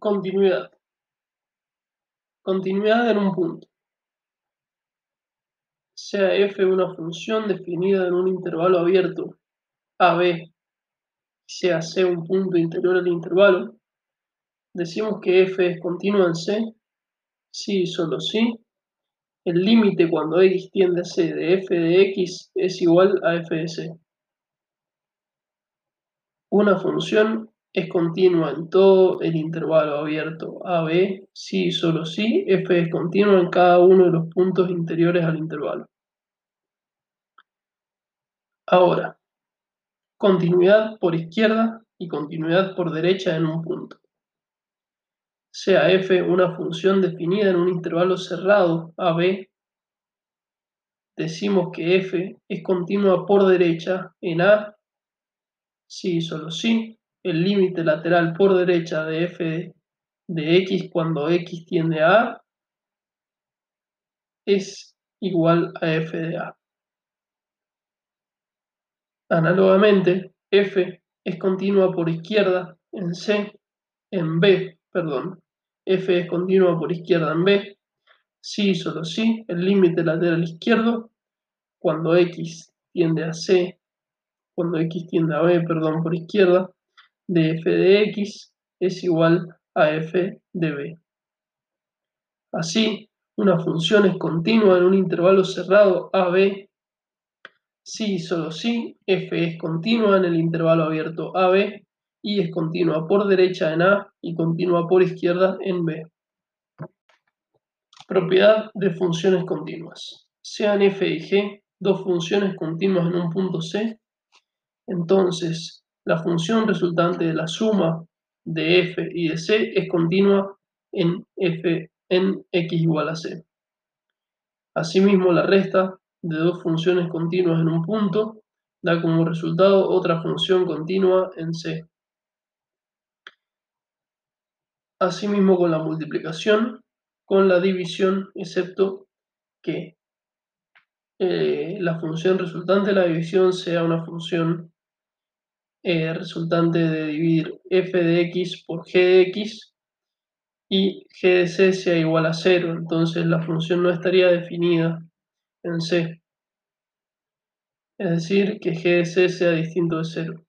Continuidad. Continuidad en un punto. Sea f una función definida en un intervalo abierto AB, sea c un punto interior al intervalo, decimos que f es continua en C, si y solo si, el límite cuando x tiende a c de f de x es igual a f de c. Una función es continua en todo el intervalo abierto AB si y solo si f es continua en cada uno de los puntos interiores al intervalo. Ahora, continuidad por izquierda y continuidad por derecha en un punto. Sea f una función definida en un intervalo cerrado AB, decimos que f es continua por derecha en A si y solo si el límite lateral por derecha de f de x cuando x tiende a A es igual a f de A. Análogamente, f es continua por izquierda en C, en B, perdón, f es continua por izquierda en B, y solo si el límite lateral izquierdo cuando x tiende a C, cuando x tiende a B, perdón, por izquierda, de f de x es igual a f de b. Así, una función es continua en un intervalo cerrado AB si y solo si f es continua en el intervalo abierto AB y es continua por derecha en A y continua por izquierda en B. Propiedad de funciones continuas. Sean f y g dos funciones continuas en un punto C, entonces la función resultante de la suma de f y de c es continua en f en x igual a c. Asimismo, la resta de dos funciones continuas en un punto da como resultado otra función continua en c. Asimismo con la multiplicación, con la división, excepto que eh, la función resultante de la división sea una función eh, resultante de dividir f de x por g de x y g de c sea igual a 0, entonces la función no estaría definida en c. Es decir, que g de c sea distinto de 0.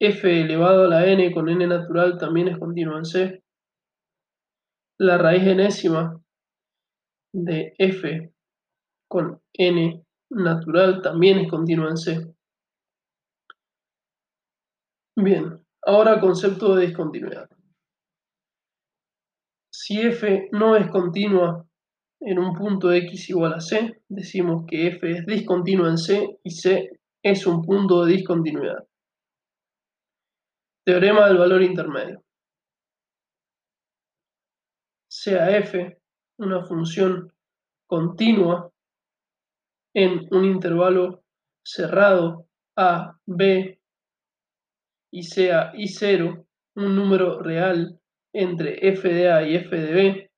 f elevado a la n con n natural también es continuo en c. La raíz enésima de f con n natural también es continua en c. Bien, ahora concepto de discontinuidad. Si f no es continua en un punto x igual a c, decimos que f es discontinua en c y c es un punto de discontinuidad. Teorema del valor intermedio. Sea f una función continua en un intervalo cerrado a, b, y sea i0 un número real entre f de A y f de B,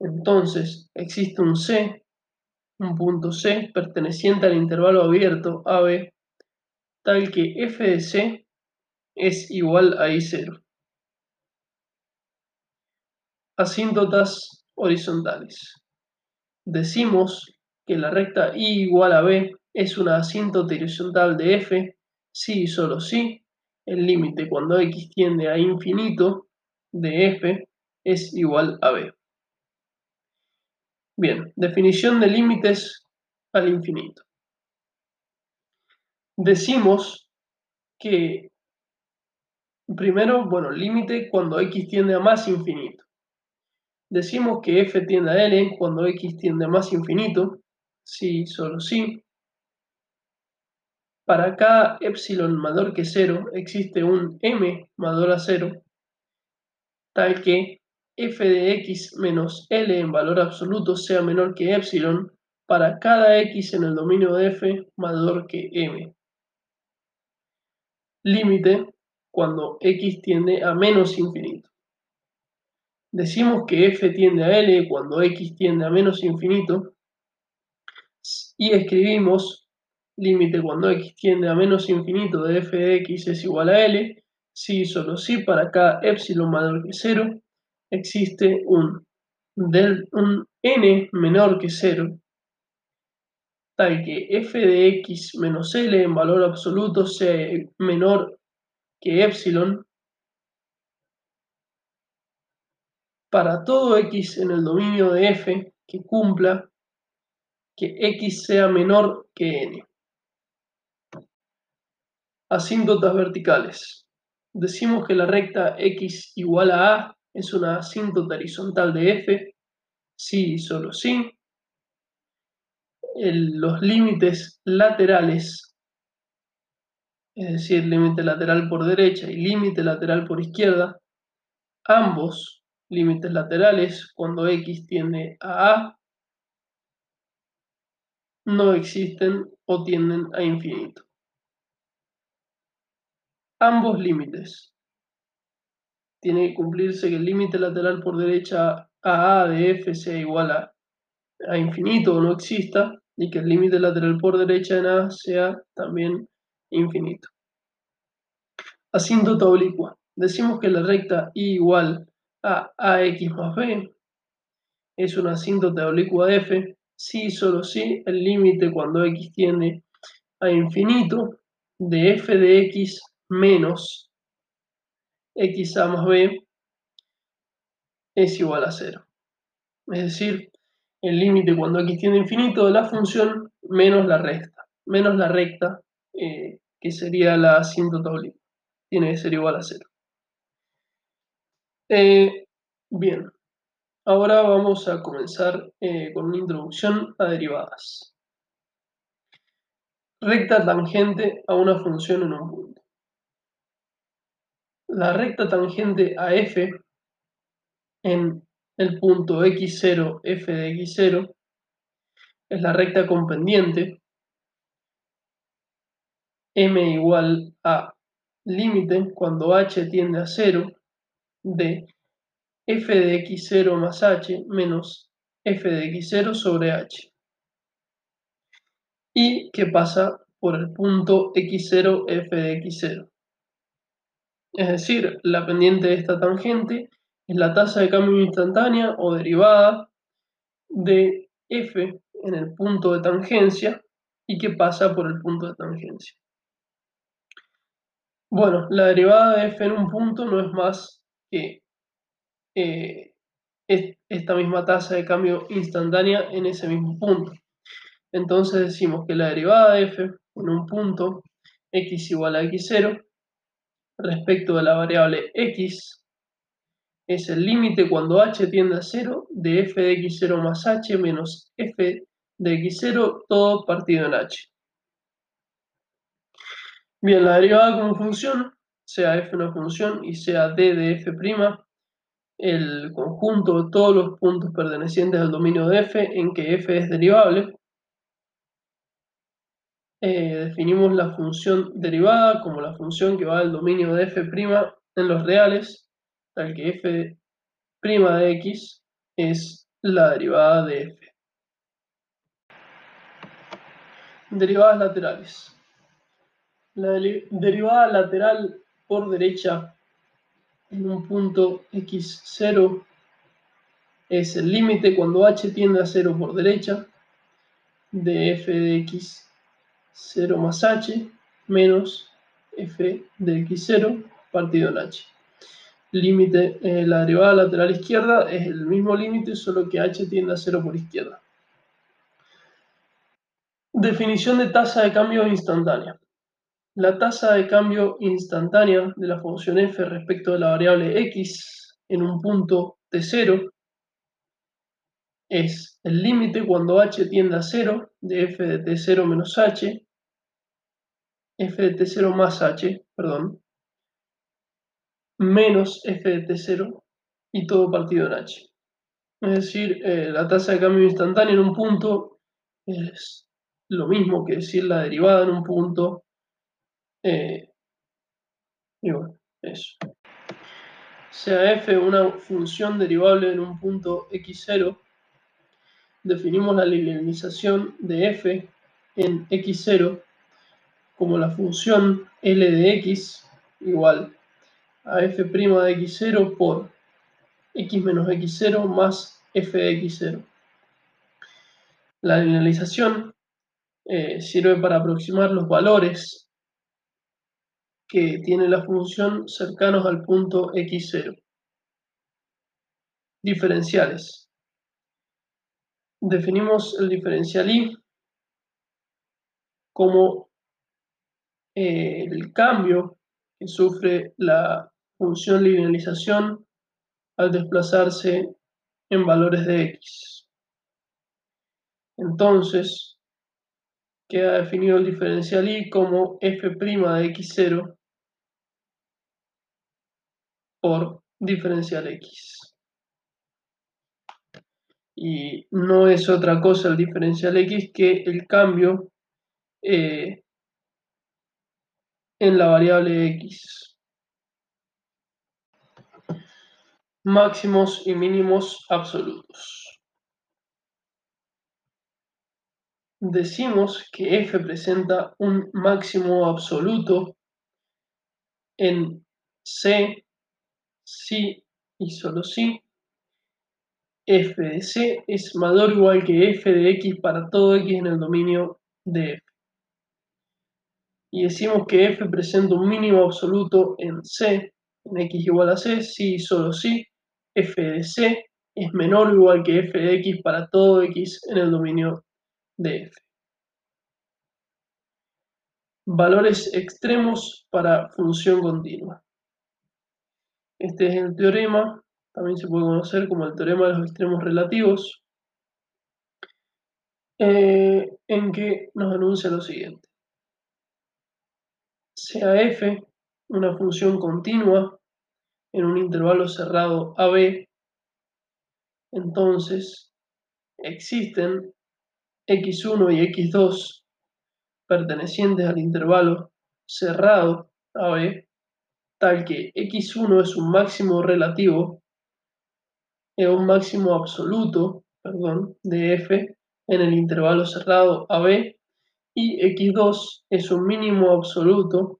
entonces existe un C, un punto C perteneciente al intervalo abierto AB, tal que f de C es igual a i0. Asíntotas horizontales. Decimos que la recta i igual a b es una asíntota horizontal de f si y solo si el límite cuando x tiende a infinito de f es igual a b. Bien, definición de límites al infinito. Decimos que primero, bueno, límite cuando x tiende a más infinito. Decimos que f tiende a l cuando x tiende a más infinito, si, solo si, para cada epsilon mayor que 0 existe un m mayor a 0, tal que f de x menos L en valor absoluto sea menor que epsilon para cada x en el dominio de f mayor que m. Límite cuando x tiende a menos infinito. Decimos que f tiende a L cuando x tiende a menos infinito y escribimos límite cuando x tiende a menos infinito de f de x es igual a L, si solo si para cada epsilon mayor que 0 existe un, un n menor que 0 tal que f de x menos L en valor absoluto sea menor que epsilon para todo x en el dominio de f que cumpla que x sea menor que n. Asíntotas verticales. Decimos que la recta x igual a a es una asíntota horizontal de f si y solo si los límites laterales, es decir, límite lateral por derecha y límite lateral por izquierda, ambos límites laterales cuando x tiende a a no existen o tienden a infinito. Ambos límites. Tiene que cumplirse que el límite lateral por derecha a a de f sea igual a, a infinito o no exista y que el límite lateral por derecha en A sea también infinito. Asíntota oblicua. Decimos que la recta I igual a AX más B es una asíntota oblicua de F si solo si el límite cuando X tiende a infinito de F de X menos XA más B es igual a cero. Es decir, el límite cuando x tiende a infinito de la función menos la recta, menos la recta, eh, que sería la asíntota oblicua. Tiene que ser igual a cero. Eh, bien, ahora vamos a comenzar eh, con una introducción a derivadas. Recta tangente a una función en un punto. La recta tangente a f en el punto x0, f de x0, es la recta con pendiente, m igual a límite cuando h tiende a 0 de f de x0 más h menos f de x0 sobre h. Y que pasa por el punto x0, f de x0. Es decir, la pendiente de esta tangente es la tasa de cambio instantánea o derivada de f en el punto de tangencia y que pasa por el punto de tangencia. Bueno, la derivada de f en un punto no es más que eh, esta misma tasa de cambio instantánea en ese mismo punto. Entonces decimos que la derivada de f en un punto x igual a x0 respecto de la variable x es el límite cuando h tiende a 0 de f de x0 más h menos f de x0 todo partido en h. Bien, la derivada como función, sea f una función y sea d de f', el conjunto de todos los puntos pertenecientes al dominio de f en que f es derivable, eh, definimos la función derivada como la función que va al dominio de f' en los reales tal que f' de x es la derivada de f. Derivadas laterales. La derivada lateral por derecha en un punto x0 es el límite cuando h tiende a 0 por derecha de f de x 0 más h menos f de x0 partido en h límite, eh, la derivada lateral izquierda es el mismo límite, solo que h tiende a 0 por izquierda. Definición de tasa de cambio instantánea. La tasa de cambio instantánea de la función f respecto de la variable x en un punto t0 es el límite cuando h tiende a 0 de f de t0 menos h, f de t0 más h, perdón, menos f de t0 y todo partido en h. Es decir, eh, la tasa de cambio instantáneo en un punto es lo mismo que decir la derivada en un punto. Eh, y bueno, eso. Sea f una función derivable en un punto x0, definimos la linealización de f en x0 como la función L de x igual a f' de x0 por x menos x0 más f de x0. La linealización eh, sirve para aproximar los valores que tiene la función cercanos al punto x0. Diferenciales. Definimos el diferencial y como eh, el cambio que sufre la función linealización al desplazarse en valores de x. Entonces, queda definido el diferencial y como f' de x0 por diferencial x. Y no es otra cosa el diferencial x que el cambio eh, en la variable x. Máximos y mínimos absolutos. Decimos que f presenta un máximo absoluto en C si y solo si f de c es mayor o igual que f de x para todo x en el dominio de f. Y decimos que f presenta un mínimo absoluto en c, en x igual a c, si y solo si f de c es menor o igual que f de x para todo x en el dominio de f. Valores extremos para función continua. Este es el teorema, también se puede conocer como el teorema de los extremos relativos, eh, en que nos anuncia lo siguiente. Sea f una función continua en un intervalo cerrado AB, entonces existen x1 y x2 pertenecientes al intervalo cerrado AB tal que x1 es un máximo relativo, un máximo absoluto, de f en el intervalo cerrado AB y x2 es un mínimo absoluto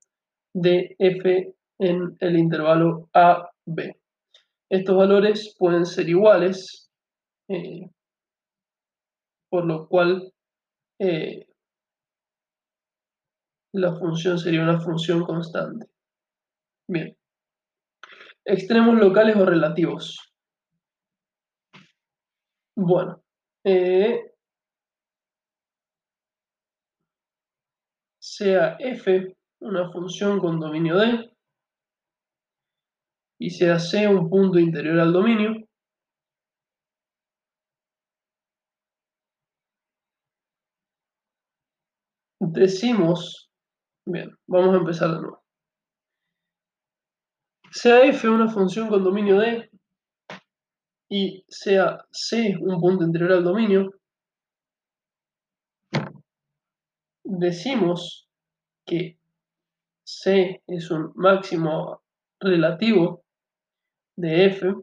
de f en el intervalo AB. Estos valores pueden ser iguales, eh, por lo cual eh, la función sería una función constante. Bien. Extremos locales o relativos. Bueno. Eh, sea f una función con dominio D y sea C un punto interior al dominio, decimos, bien, vamos a empezar de nuevo sea f una función con dominio D y sea C un punto interior al dominio, decimos que C es un máximo relativo de f.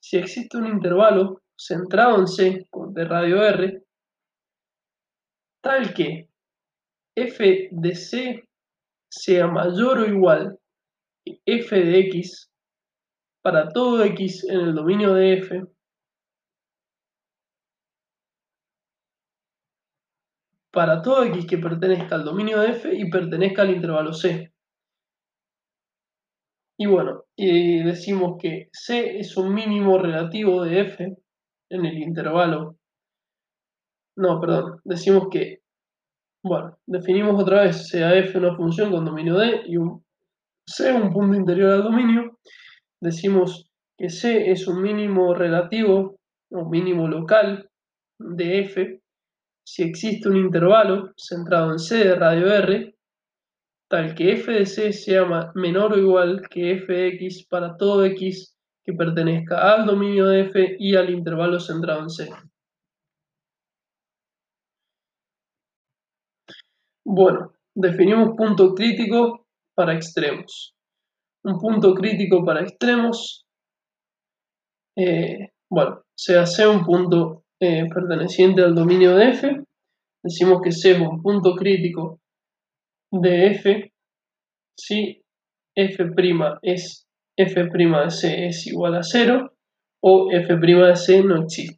Si existe un intervalo centrado en C de radio R tal que f de C sea mayor o igual f de x para todo x en el dominio de f para todo x que pertenezca al dominio de f y pertenezca al intervalo c. Y bueno, y decimos que c es un mínimo relativo de f en el intervalo. No, perdón, decimos que, bueno, definimos otra vez sea f una función con dominio d y un C un punto interior al dominio, decimos que C es un mínimo relativo o mínimo local de f si existe un intervalo centrado en C de radio R, tal que f de C sea menor o igual que f de x para todo x que pertenezca al dominio de f y al intervalo centrado en C. Bueno, definimos punto crítico para extremos. Un punto crítico para extremos, eh, bueno, se hace un punto eh, perteneciente al dominio de f. Decimos que C es un punto crítico de f si f' es f' de c es igual a 0 o f' de c no existe.